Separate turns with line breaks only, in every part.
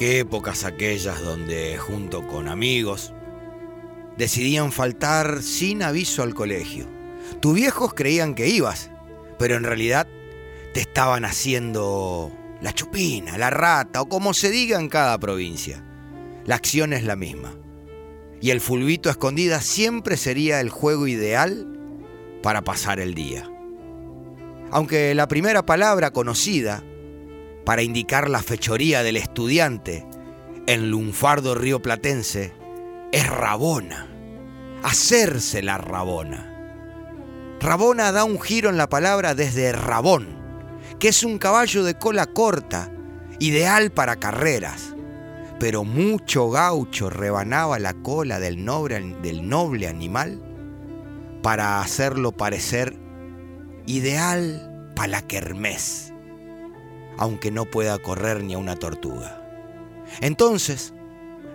Qué épocas aquellas donde, junto con amigos, decidían faltar sin aviso al colegio. Tus viejos creían que ibas, pero en realidad te estaban haciendo la chupina, la rata o como se diga en cada provincia. La acción es la misma. Y el fulbito a escondida siempre sería el juego ideal para pasar el día. Aunque la primera palabra conocida para indicar la fechoría del estudiante en lunfardo río platense es rabona, hacerse la rabona. Rabona da un giro en la palabra desde rabón, que es un caballo de cola corta, ideal para carreras. Pero mucho gaucho rebanaba la cola del noble, animal para hacerlo parecer ideal para la kermés, aunque no pueda correr ni a una tortuga. Entonces,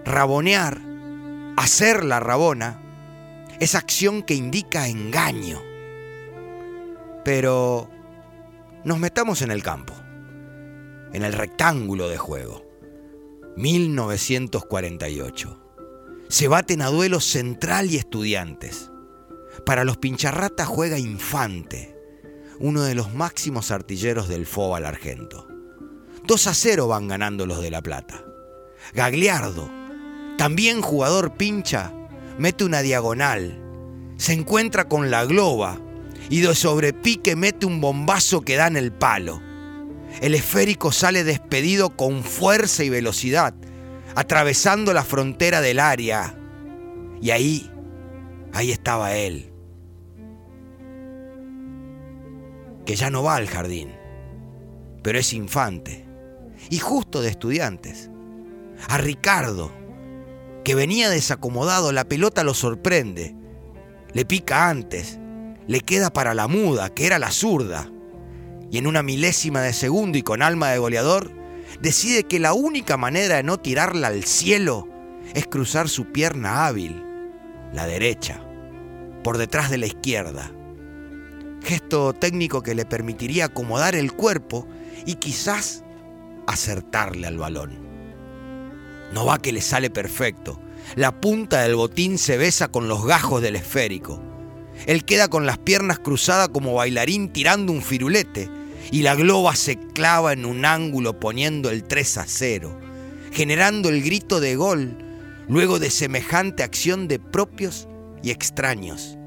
rabonear, hacer la rabona, es acción que indica engaño pero nos metamos en el campo, en el rectángulo de juego. 1948. Se baten a duelo Central y Estudiantes. Para los pincharratas juega Infante, uno de los máximos artilleros del Fóbal Argento. 2 a 0 van ganando los de La Plata. Gagliardo, también jugador pincha, mete una diagonal. Se encuentra con la globa y de sobrepique mete un bombazo que da en el palo. El esférico sale despedido con fuerza y velocidad, atravesando la frontera del área. Y ahí, ahí estaba él, que ya no va al jardín, pero es infante, y justo de estudiantes. A Ricardo, que venía desacomodado, la pelota lo sorprende, le pica antes, le queda para la muda, que era la zurda. Y en una milésima de segundo y con alma de goleador, decide que la única manera de no tirarla al cielo es cruzar su pierna hábil, la derecha, por detrás de la izquierda. Gesto técnico que le permitiría acomodar el cuerpo y quizás acertarle al balón. No va que le sale perfecto. La punta del botín se besa con los gajos del esférico él queda con las piernas cruzadas como bailarín tirando un firulete y la globa se clava en un ángulo poniendo el 3 a 0, generando el grito de gol luego de semejante acción de propios y extraños.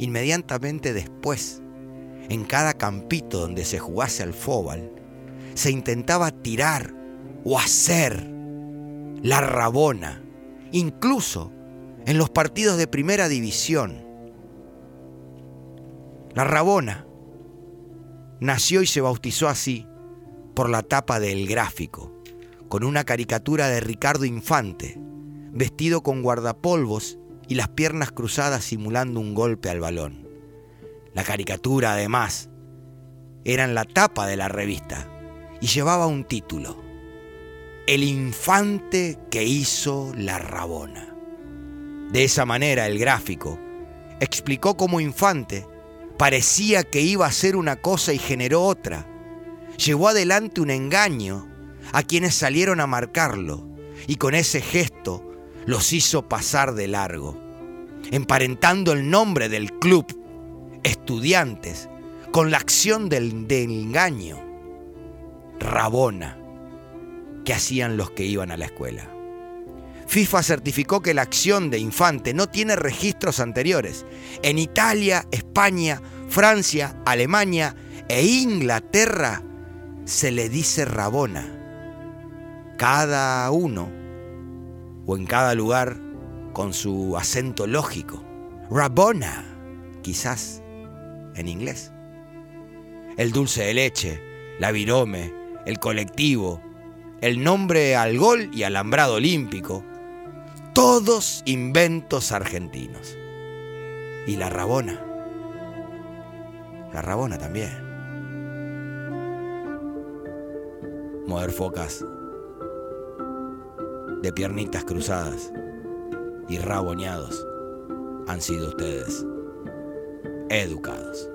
Inmediatamente después, en cada campito donde se jugase al fóbal, se intentaba tirar o hacer la rabona, incluso en los partidos de primera división la Rabona nació y se bautizó así por la tapa del gráfico, con una caricatura de Ricardo Infante, vestido con guardapolvos y las piernas cruzadas simulando un golpe al balón. La caricatura, además, era en la tapa de la revista y llevaba un título, El infante que hizo la Rabona. De esa manera el gráfico explicó cómo Infante Parecía que iba a hacer una cosa y generó otra. Llevó adelante un engaño a quienes salieron a marcarlo y con ese gesto los hizo pasar de largo, emparentando el nombre del club, estudiantes, con la acción del, del engaño, Rabona, que hacían los que iban a la escuela. FIFA certificó que la acción de Infante no tiene registros anteriores. En Italia, España, Francia, Alemania e Inglaterra se le dice Rabona. Cada uno o en cada lugar con su acento lógico. Rabona, quizás en inglés. El dulce de leche, la virome, el colectivo, el nombre al gol y alambrado olímpico, todos inventos argentinos. Y la Rabona. La Rabona también. Mover focas de piernitas cruzadas y raboneados han sido ustedes educados.